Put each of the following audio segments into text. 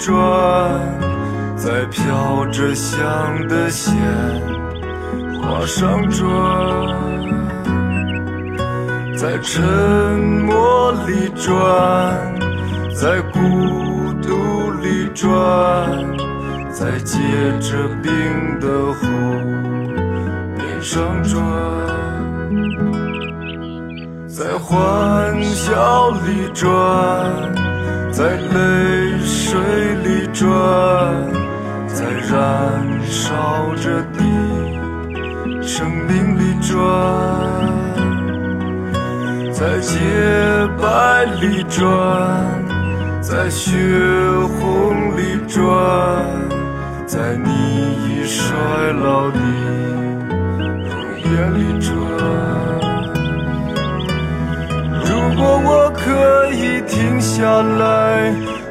转，在飘着香的鲜花上转，在沉默里转，在孤独里转，在结着冰的湖边上转。在欢笑里转，在泪水里转，在燃烧着的生命里转，在洁白里转，在血红里转，在你已衰老的容颜里转。如果我可以停下来，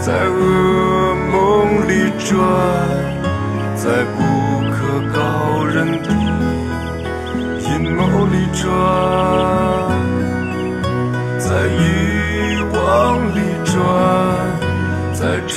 在噩梦里转，在不可告人的阴谋里转，在欲望里转，在这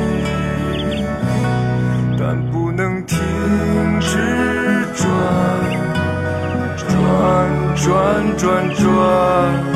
转转。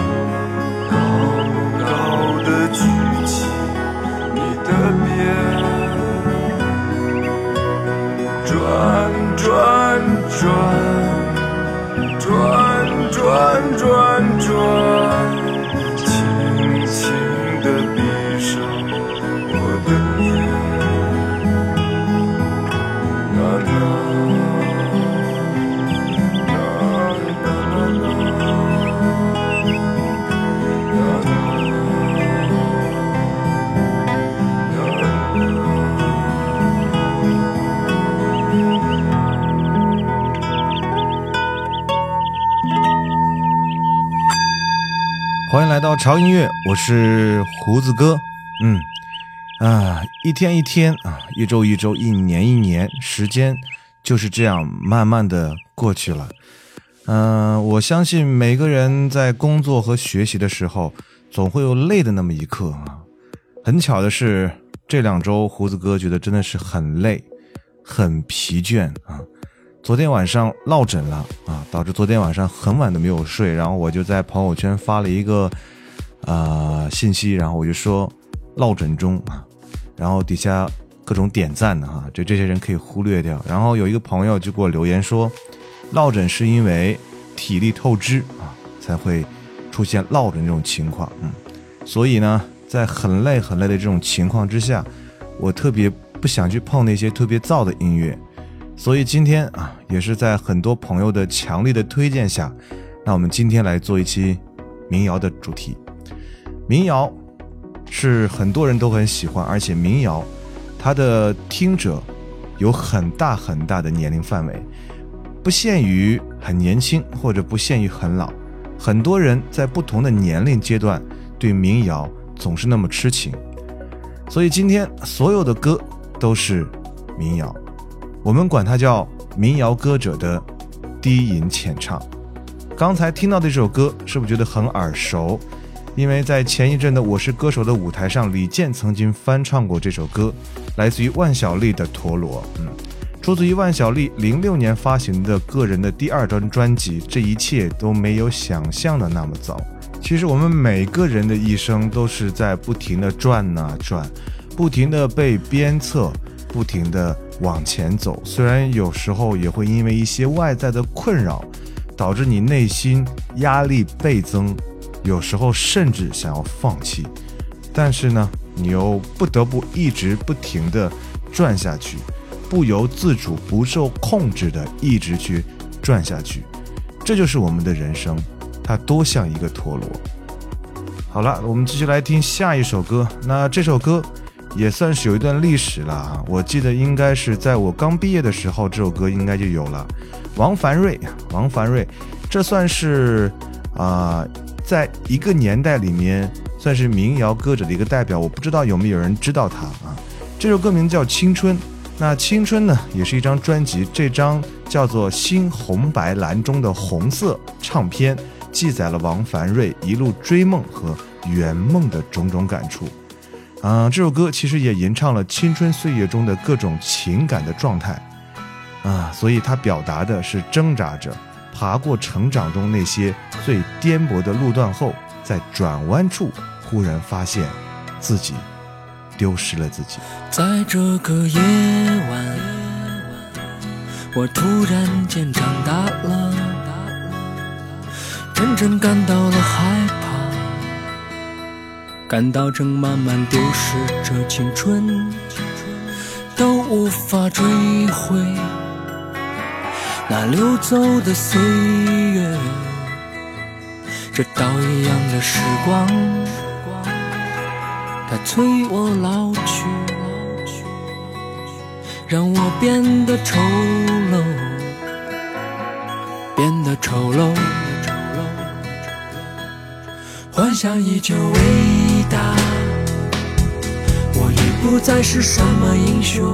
到潮音乐，我是胡子哥。嗯啊，一天一天啊，一周一周，一年一年，时间就是这样慢慢的过去了。嗯，我相信每个人在工作和学习的时候，总会有累的那么一刻啊。很巧的是，这两周胡子哥觉得真的是很累，很疲倦啊。昨天晚上落枕了啊，导致昨天晚上很晚都没有睡。然后我就在朋友圈发了一个啊信息，然后我就说落枕中啊，然后底下各种点赞的哈，就这些人可以忽略掉。然后有一个朋友就给我留言说，落枕是因为体力透支啊才会出现落枕这种情况。嗯，所以呢，在很累很累的这种情况之下，我特别不想去碰那些特别燥的音乐。所以今天啊，也是在很多朋友的强力的推荐下，那我们今天来做一期民谣的主题。民谣是很多人都很喜欢，而且民谣它的听者有很大很大的年龄范围，不限于很年轻或者不限于很老，很多人在不同的年龄阶段对民谣总是那么痴情。所以今天所有的歌都是民谣。我们管它叫民谣歌者的低吟浅唱。刚才听到的这首歌，是不是觉得很耳熟？因为在前一阵的《我是歌手》的舞台上，李健曾经翻唱过这首歌，来自于万晓利的《陀螺》。嗯，出自于万晓利零六年发行的个人的第二张专辑。这一切都没有想象的那么糟。其实我们每个人的一生都是在不停的转呐转，不停的被鞭策，不停的。往前走，虽然有时候也会因为一些外在的困扰，导致你内心压力倍增，有时候甚至想要放弃，但是呢，你又不得不一直不停的转下去，不由自主、不受控制的一直去转下去，这就是我们的人生，它多像一个陀螺。好了，我们继续来听下一首歌，那这首歌。也算是有一段历史了啊！我记得应该是在我刚毕业的时候，这首歌应该就有了。王凡瑞，王凡瑞，这算是啊，在一个年代里面算是民谣歌者的一个代表。我不知道有没有人知道他啊？这首歌名叫《青春》，那《青春》呢，也是一张专辑，这张叫做《新红白蓝》中的红色唱片，记载了王凡瑞一路追梦和圆梦的种种感触。啊，这首歌其实也吟唱了青春岁月中的各种情感的状态，啊，所以它表达的是挣扎着爬过成长中那些最颠簸的路段后，在转弯处忽然发现自己丢失了自己。在这个夜晚，我突然间长大了，真正感到了害怕。感到正慢慢丢失着青春，都无法追回那流走的岁月。这刀一样的时光，它催我老去，让我变得丑陋，变得丑陋。幻想依旧伟大，我已不再是什么英雄，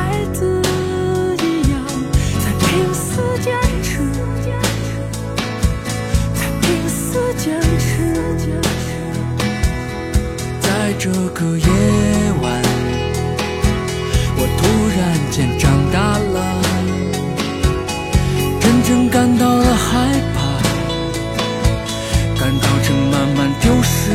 坚持，坚持在这个夜晚，我突然间长大了，真正感到了害怕，感到正慢慢丢失。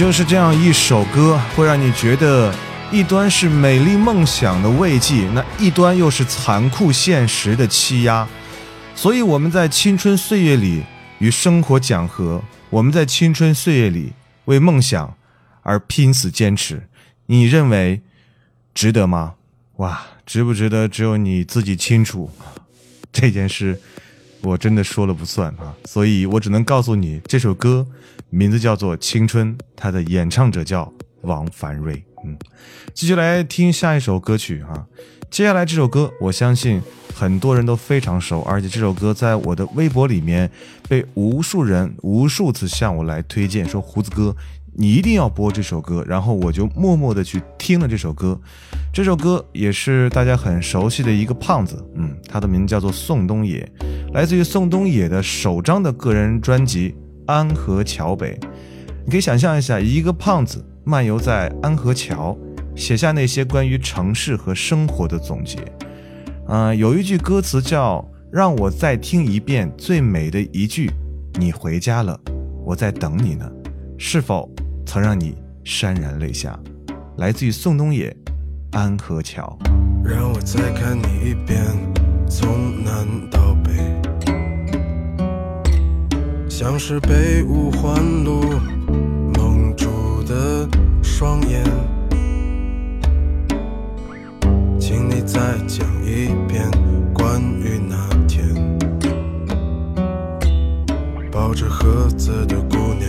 就是这样一首歌，会让你觉得一端是美丽梦想的慰藉，那一端又是残酷现实的欺压。所以我们在青春岁月里与生活讲和，我们在青春岁月里为梦想而拼死坚持。你认为值得吗？哇，值不值得？只有你自己清楚。这件事我真的说了不算啊，所以我只能告诉你这首歌。名字叫做《青春》，它的演唱者叫王凡瑞。嗯，继续来听下一首歌曲啊。接下来这首歌，我相信很多人都非常熟，而且这首歌在我的微博里面被无数人无数次向我来推荐，说胡子哥，你一定要播这首歌。然后我就默默的去听了这首歌。这首歌也是大家很熟悉的一个胖子，嗯，他的名叫做宋冬野，来自于宋冬野的首张的个人专辑。安河桥北，你可以想象一下，一个胖子漫游在安河桥，写下那些关于城市和生活的总结。嗯，有一句歌词叫“让我再听一遍最美的一句，你回家了，我在等你呢”，是否曾让你潸然泪下？来自于宋冬野，《安河桥》。让我再看你一遍，从南到北。像是被五环路蒙住的双眼，请你再讲一遍关于那天抱着盒子的姑娘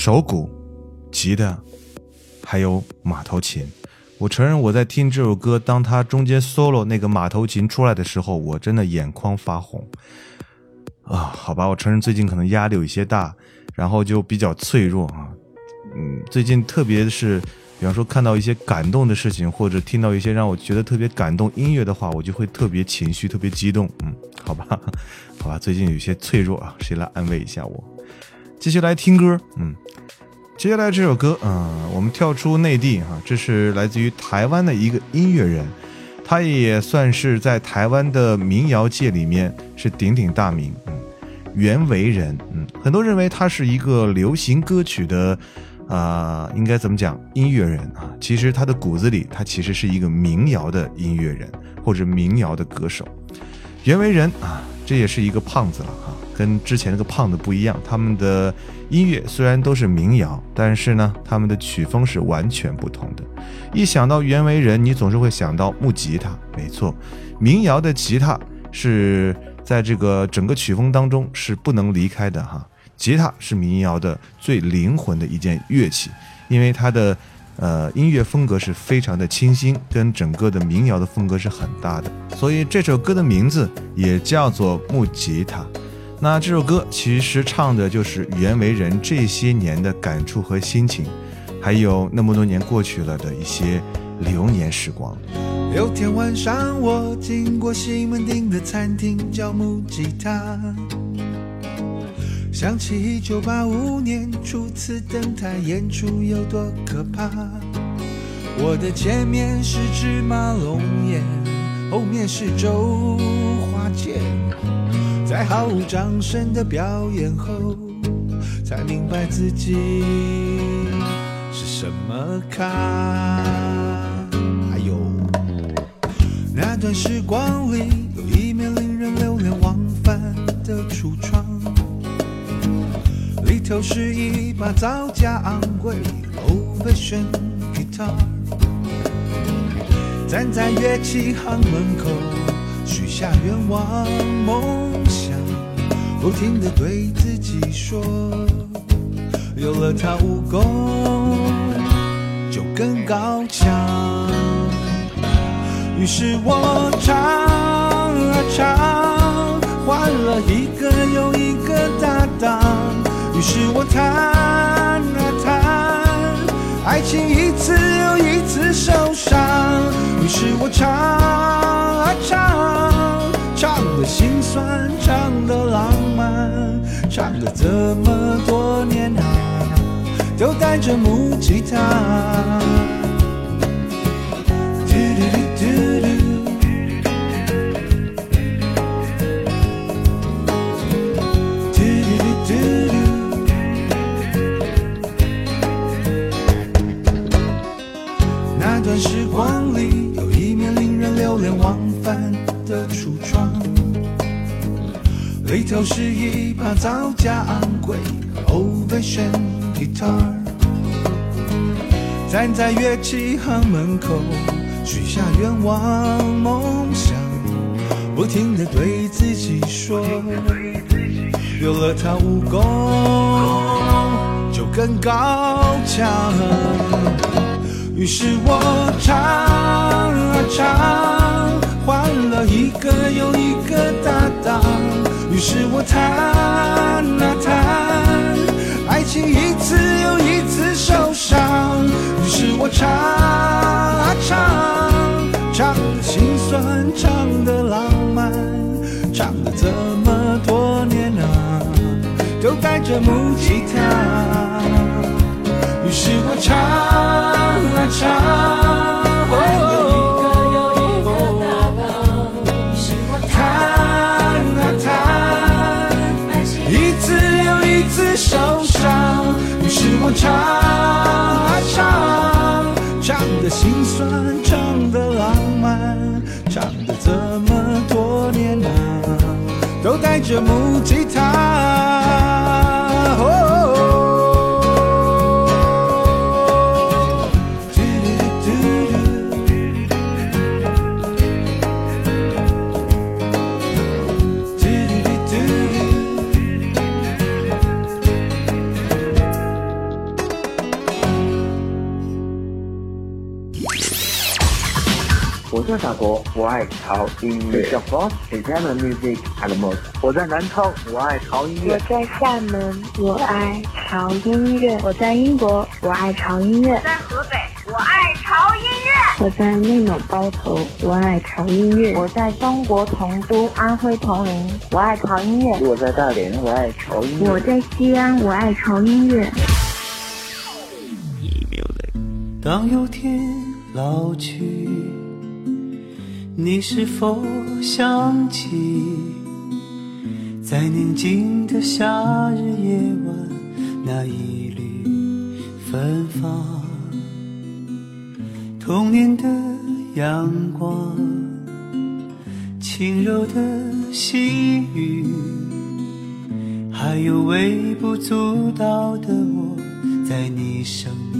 手鼓、吉他，还有马头琴。我承认，我在听这首歌，当他中间 solo 那个马头琴出来的时候，我真的眼眶发红。啊，好吧，我承认最近可能压力有一些大，然后就比较脆弱啊。嗯，最近特别是，比方说看到一些感动的事情，或者听到一些让我觉得特别感动音乐的话，我就会特别情绪，特别激动。嗯，好吧，好吧，最近有些脆弱啊，谁来安慰一下我？继续来听歌，嗯。接下来这首歌，嗯，我们跳出内地哈，这是来自于台湾的一个音乐人，他也算是在台湾的民谣界里面是鼎鼎大名，嗯，袁惟仁，嗯，很多认为他是一个流行歌曲的，啊，应该怎么讲，音乐人啊，其实他的骨子里，他其实是一个民谣的音乐人或者民谣的歌手，袁惟仁啊，这也是一个胖子了哈。跟之前那个胖子不一样，他们的音乐虽然都是民谣，但是呢，他们的曲风是完全不同的。一想到袁惟仁，你总是会想到木吉他，没错，民谣的吉他是在这个整个曲风当中是不能离开的哈。吉他是民谣的最灵魂的一件乐器，因为它的呃音乐风格是非常的清新，跟整个的民谣的风格是很大的，所以这首歌的名字也叫做木吉他。那这首歌其实唱的就是袁惟仁这些年的感触和心情，还有那么多年过去了的一些流年时光。有天晚上，我经过西门町的餐厅，叫木吉他，想起一九八五年初次登台演出有多可怕。我的前面是芝麻龙眼，后面是周华健。在毫无掌声的表演后，才明白自己是什么咖。还有那段时光里，有一面令人流连忘返的橱窗，里头是一把造价昂贵 old fashioned guitar，站在乐器行门口，许下愿望梦想。不停地对自己说，有了它，武功就更高强。于是我唱啊唱，换了一个又一个搭档。于是我弹啊弹，爱情一次又一次受伤。于是我唱啊唱。唱的心酸，唱的浪漫，唱了这么多年啊，都带着木吉他。都是一把造价昂贵的 old version guitar，站在乐器行门口，许下愿望梦想，不停地对自己说，有了它武功就更高强。于是我唱啊唱，换了一个又一个搭档。于是我弹啊弹，爱情一次又一次受伤。于是我唱啊唱，唱的心酸，唱的浪漫，唱了这么多年啊，都带着木吉他。于是我唱啊唱，唱啊唱，唱的心酸，唱的浪漫，唱了这么多年啊，都带着木吉他。我叫小国，我爱潮音乐。小国，Italian music and more。我在南昌，我爱潮音乐。我在厦门，我爱潮音乐；我在英国，我爱潮音乐；在河北，我爱潮音乐。我在内蒙包头，我爱潮音乐；我在中国同都安徽铜陵，我爱潮音乐；我在大连，我爱潮音乐。我在西安，我爱潮音乐。当有天老去，你是否想起，在宁静的夏日夜晚，那一缕芬芳，童年的阳光，轻柔的细雨，还有微不足道的我，在你生命。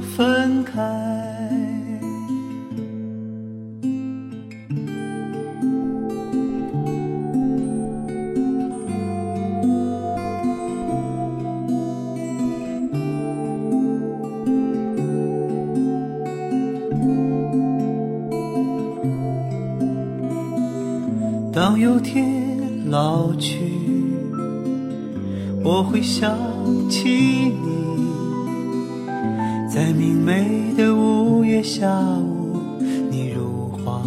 分开。当有天老去。我会想起你，下午，你如花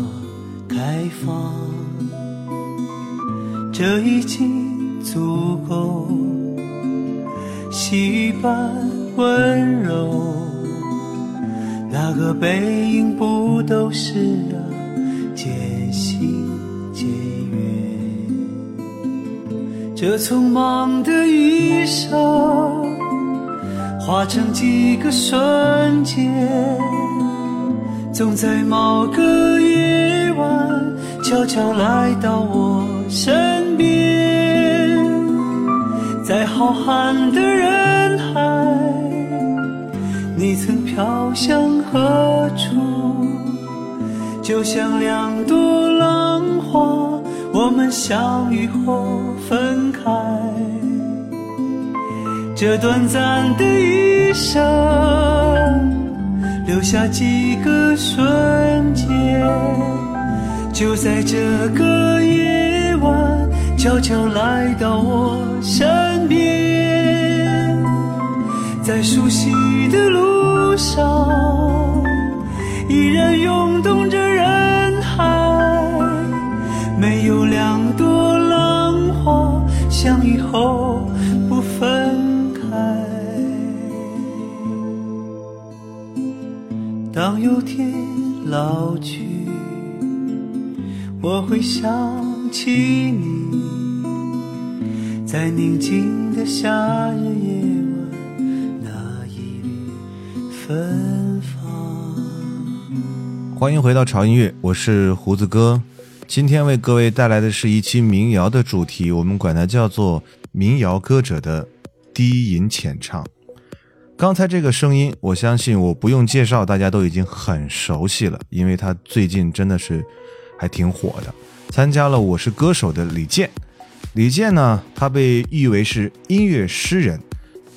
开放，这已经足够，细雨般温柔，那个背影不都是啊，渐行渐远。这匆忙的一生，化成几个瞬间，总在某个夜晚，悄悄来到我身边，在浩瀚的人海，你曾飘向何处？就像两朵浪花。我们相遇后分开，这短暂的一生，留下几个瞬间，就在这个夜晚，悄悄来到我身边，在熟悉的路上，依然涌动着人海。没有两朵浪花相遇后当有天老去，我会想起你，在宁静的夏日夜晚，那一缕芬芳。欢迎回到潮音乐，我是胡子哥。今天为各位带来的是一期民谣的主题，我们管它叫做民谣歌者的低吟浅唱。刚才这个声音，我相信我不用介绍，大家都已经很熟悉了，因为他最近真的是还挺火的。参加了《我是歌手》的李健，李健呢，他被誉为是音乐诗人。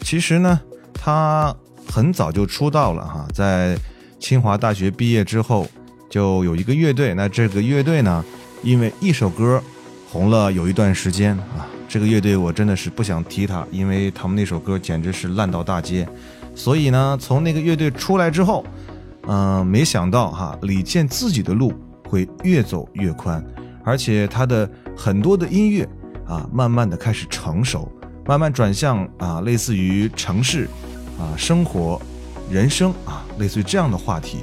其实呢，他很早就出道了哈，在清华大学毕业之后，就有一个乐队。那这个乐队呢？因为一首歌红了有一段时间啊，这个乐队我真的是不想提他，因为他们那首歌简直是烂到大街。所以呢，从那个乐队出来之后，嗯，没想到哈，李健自己的路会越走越宽，而且他的很多的音乐啊，慢慢的开始成熟，慢慢转向啊，类似于城市啊、生活、人生啊，类似于这样的话题。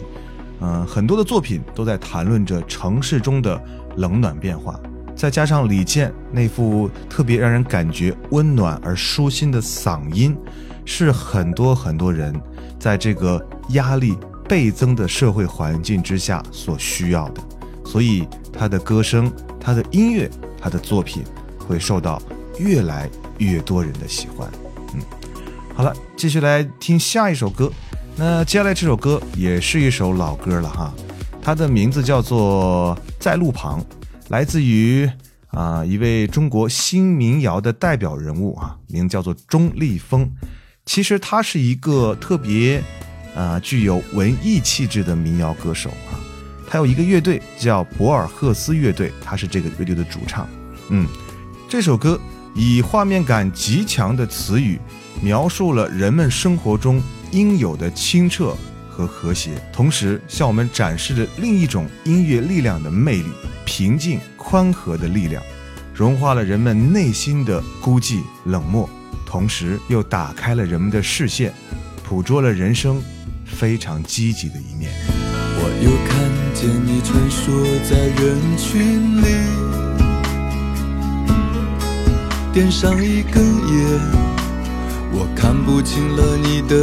嗯，很多的作品都在谈论着城市中的。冷暖变化，再加上李健那副特别让人感觉温暖而舒心的嗓音，是很多很多人在这个压力倍增的社会环境之下所需要的。所以他的歌声、他的音乐、他的作品会受到越来越多人的喜欢。嗯，好了，继续来听下一首歌。那接下来这首歌也是一首老歌了哈。它的名字叫做《在路旁》，来自于啊一位中国新民谣的代表人物啊，名叫做钟立风。其实他是一个特别啊具有文艺气质的民谣歌手啊。他有一个乐队叫博尔赫斯乐队，他是这个乐队的主唱。嗯，这首歌以画面感极强的词语，描述了人们生活中应有的清澈。和和谐，同时向我们展示着另一种音乐力量的魅力——平静、宽和的力量，融化了人们内心的孤寂、冷漠，同时又打开了人们的视线，捕捉了人生非常积极的一面。我又看见你穿梭在人群里，点上一根烟，我看不清了你的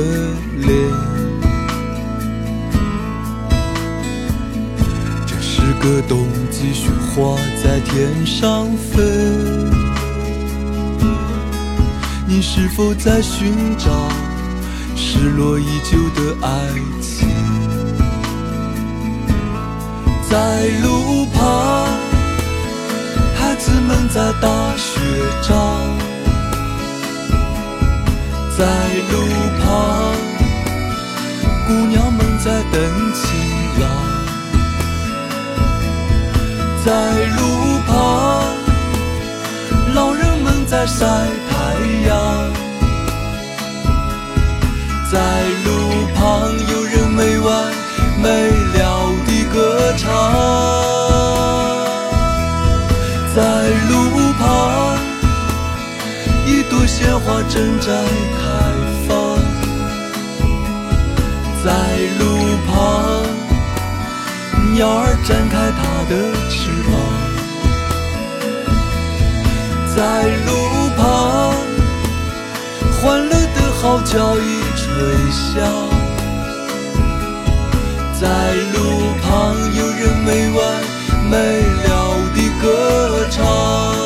脸。这个冬季，雪花在天上飞。你是否在寻找失落已久的爱情？在路旁，孩子们在打雪仗。在路旁，姑娘们在等情郎。在路旁，老人们在晒太阳。在路旁，有人没完没了地歌唱。在路旁，一朵鲜花正在开放。在路旁。鸟儿展开它的翅膀，在路旁，欢乐的号角已吹响。在路旁，有人没完没了地歌唱。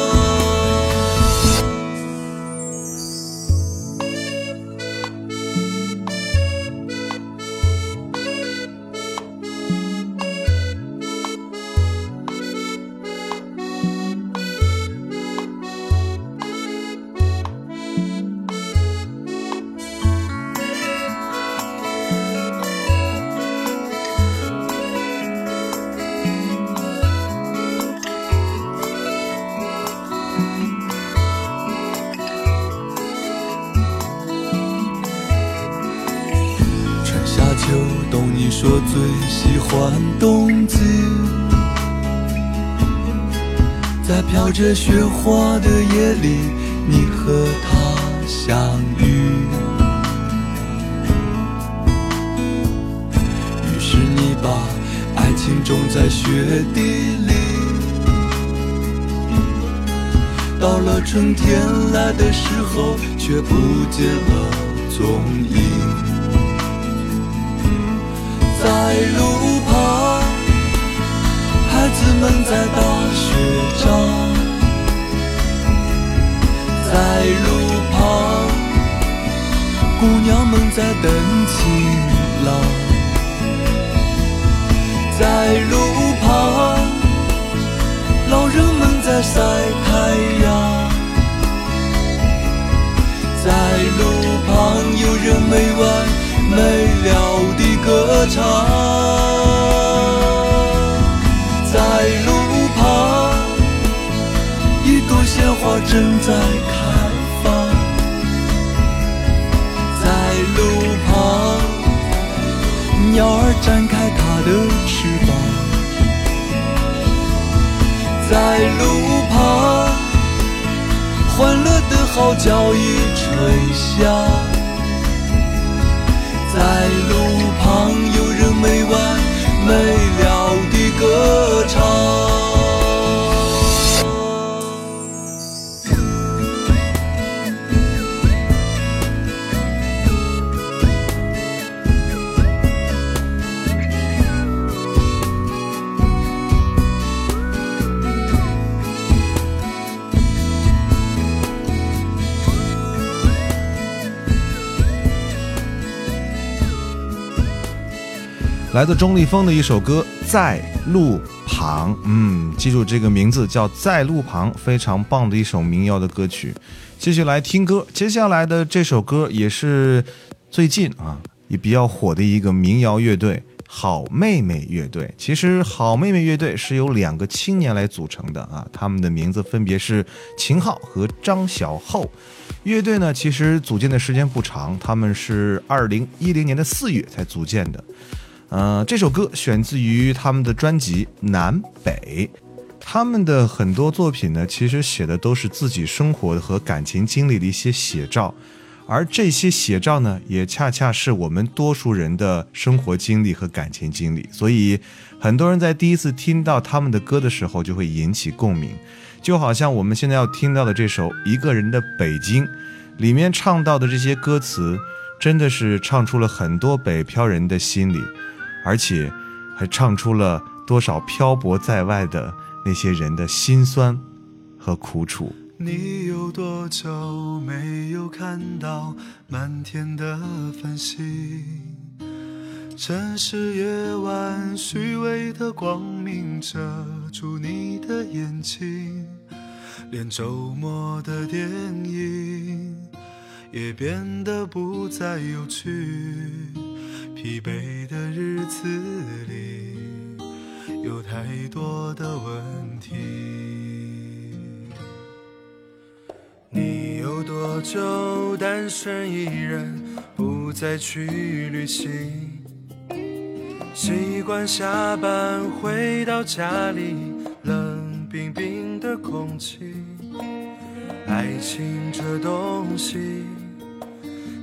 着雪花的夜里，你和他相遇。于是你把，爱情种在雪地里。到了春天来的时候，却不见了踪影。在路旁，孩子们在打雪仗。在路旁，姑娘们在等情郎。在路旁，老人们在晒太阳。在路旁，有人没完没了地歌唱。在路旁，一朵鲜花正在开的翅膀。在路旁，欢乐的号角已吹响。在路旁，有人没完没了地歌唱。来自钟立风的一首歌《在路旁》，嗯，记住这个名字叫《在路旁》，非常棒的一首民谣的歌曲。继续来听歌，接下来的这首歌也是最近啊也比较火的一个民谣乐队——好妹妹乐队。其实好妹妹乐队是由两个青年来组成的啊，他们的名字分别是秦昊和张小厚。乐队呢，其实组建的时间不长，他们是二零一零年的四月才组建的。呃，这首歌选自于他们的专辑《南北》。他们的很多作品呢，其实写的都是自己生活和感情经历的一些写照，而这些写照呢，也恰恰是我们多数人的生活经历和感情经历。所以，很多人在第一次听到他们的歌的时候，就会引起共鸣。就好像我们现在要听到的这首《一个人的北京》，里面唱到的这些歌词，真的是唱出了很多北漂人的心里。而且，还唱出了多少漂泊在外的那些人的辛酸和苦楚。你有多久没有看到满天的繁星？城市夜晚，虚伪的光明遮住你的眼睛，连周末的电影也变得不再有趣。疲惫的日子里，有太多的问题。你有多久单身一人，不再去旅行？习惯下班回到家里，冷冰冰的空气。爱情这东西。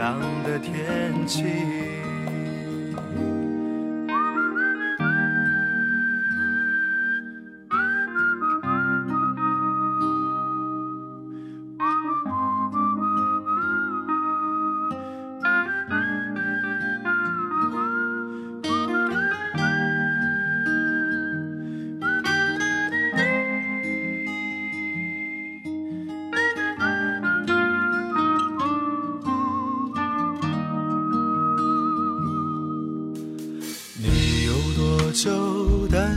朗的天气。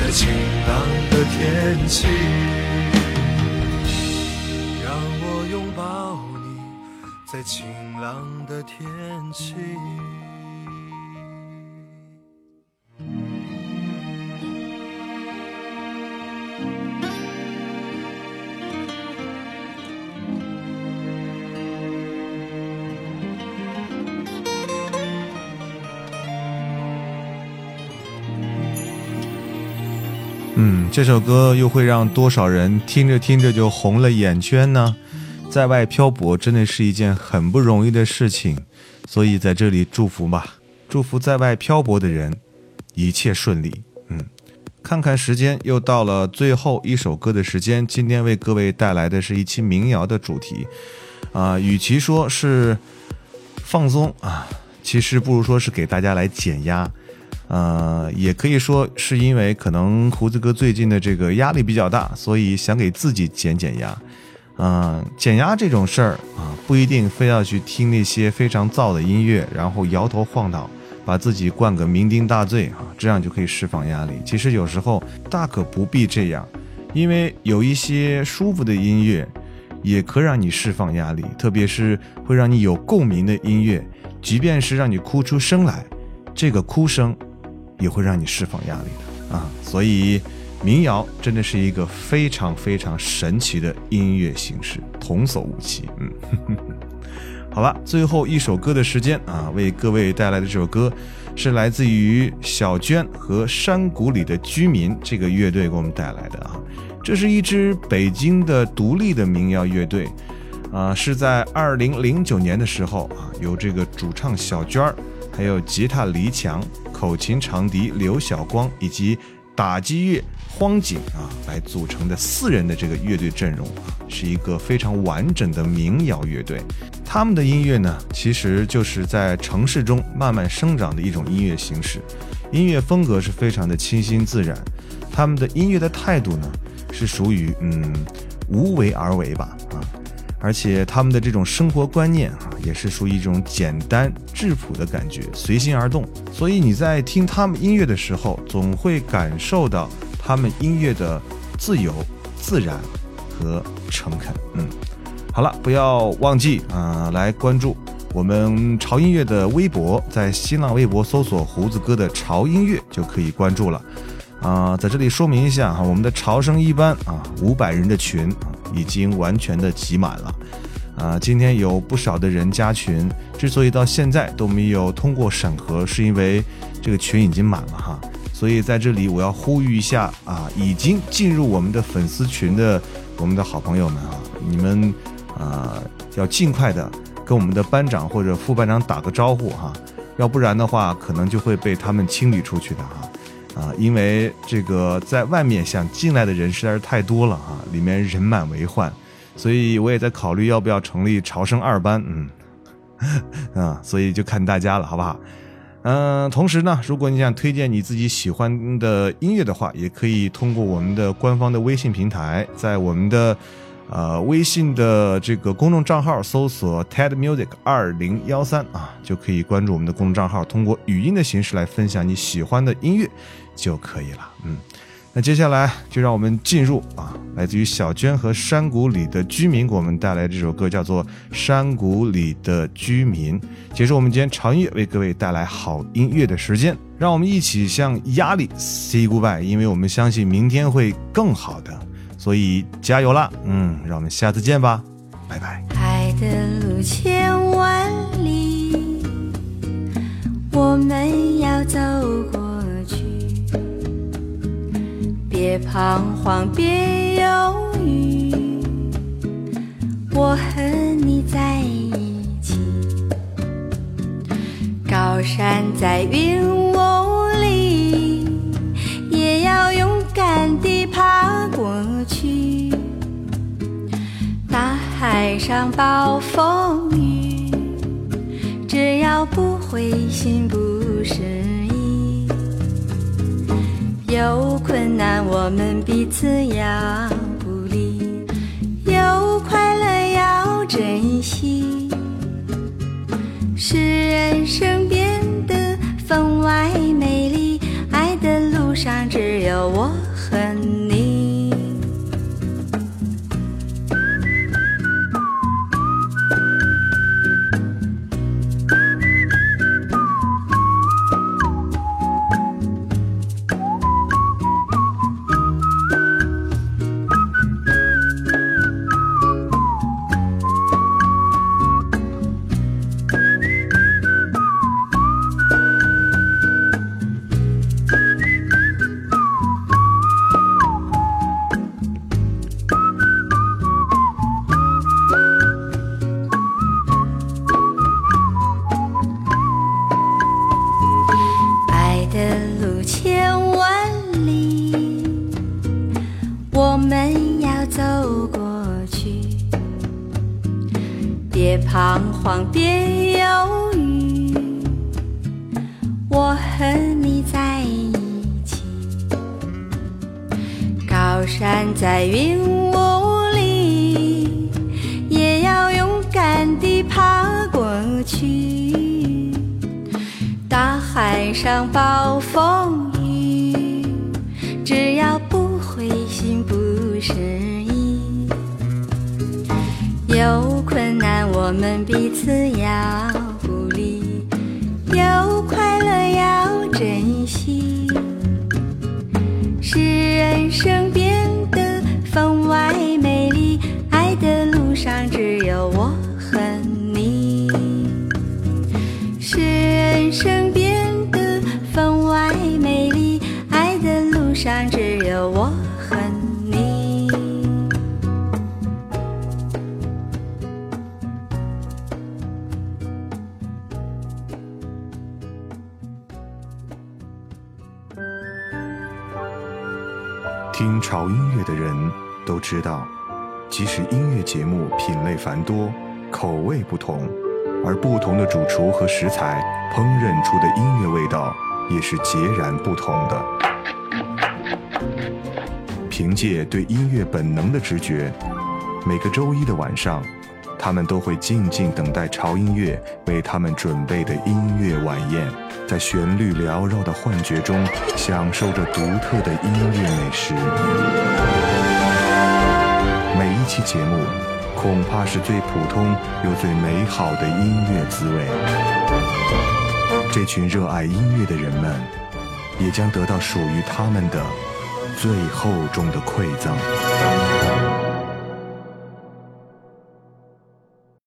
在晴朗的天气。让我拥抱你，在晴朗的天气。嗯，这首歌又会让多少人听着听着就红了眼圈呢？在外漂泊真的是一件很不容易的事情，所以在这里祝福吧，祝福在外漂泊的人一切顺利。嗯，看看时间，又到了最后一首歌的时间。今天为各位带来的是一期民谣的主题，啊，与其说是放松啊，其实不如说是给大家来减压。呃，也可以说是因为可能胡子哥最近的这个压力比较大，所以想给自己减减压。嗯，减压这种事儿啊，不一定非要去听那些非常燥的音乐，然后摇头晃脑，把自己灌个酩酊大醉啊，这样就可以释放压力。其实有时候大可不必这样，因为有一些舒服的音乐也可让你释放压力，特别是会让你有共鸣的音乐，即便是让你哭出声来，这个哭声。也会让你释放压力的啊，所以民谣真的是一个非常非常神奇的音乐形式，童叟无欺。嗯，好了，最后一首歌的时间啊，为各位带来的这首歌是来自于小娟和山谷里的居民这个乐队给我们带来的啊，这是一支北京的独立的民谣乐队啊，是在二零零九年的时候啊，由这个主唱小娟儿，还有吉他黎强。口琴长笛刘晓光以及打击乐荒井啊，来组成的四人的这个乐队阵容啊，是一个非常完整的民谣乐队。他们的音乐呢，其实就是在城市中慢慢生长的一种音乐形式，音乐风格是非常的清新自然。他们的音乐的态度呢，是属于嗯无为而为吧。而且他们的这种生活观念啊，也是属于一种简单质朴的感觉，随心而动。所以你在听他们音乐的时候，总会感受到他们音乐的自由、自然和诚恳。嗯，好了，不要忘记啊，来关注我们潮音乐的微博，在新浪微博搜索“胡子哥的潮音乐”就可以关注了。啊，在这里说明一下哈，我们的潮声一班啊，五百人的群啊，已经完全的挤满了。啊，今天有不少的人加群，之所以到现在都没有通过审核，是因为这个群已经满了哈。所以在这里我要呼吁一下啊，已经进入我们的粉丝群的我们的好朋友们啊，你们啊要尽快的跟我们的班长或者副班长打个招呼哈，要不然的话可能就会被他们清理出去的哈。啊，啊因为这个在外面想进来的人实在是太多了哈，里面人满为患，所以我也在考虑要不要成立朝圣二班，嗯，啊，所以就看大家了，好不好？嗯，同时呢，如果你想推荐你自己喜欢的音乐的话，也可以通过我们的官方的微信平台，在我们的呃微信的这个公众账号搜索 TED Music 二零幺三啊，就可以关注我们的公众账号，通过语音的形式来分享你喜欢的音乐就可以了。嗯，那接下来就让我们进入啊，来自于小娟和山谷里的居民给我们带来这首歌，叫做《山谷里的居民》。结束我们今天长音乐为各位带来好音乐的时间，让我们一起向压力 say goodbye，因为我们相信明天会更好的，所以加油啦！嗯，让我们下次见吧，拜拜。爱的路千万里，我们要走过去，别彷徨，别犹豫，我和你在一起。高山在云雾爬过去。大海上暴风雨，只要不灰心不失意。有困难我们彼此要鼓励，有快乐要珍惜。使人生变得分外美丽。爱的路上只知道，即使音乐节目品类繁多、口味不同，而不同的主厨和食材烹饪出的音乐味道也是截然不同的。凭借对音乐本能的直觉，每个周一的晚上，他们都会静静等待潮音乐为他们准备的音乐晚宴，在旋律缭绕的幻觉中，享受着独特的音乐美食。每一期节目，恐怕是最普通又最美好的音乐滋味。这群热爱音乐的人们，也将得到属于他们的最厚重的馈赠。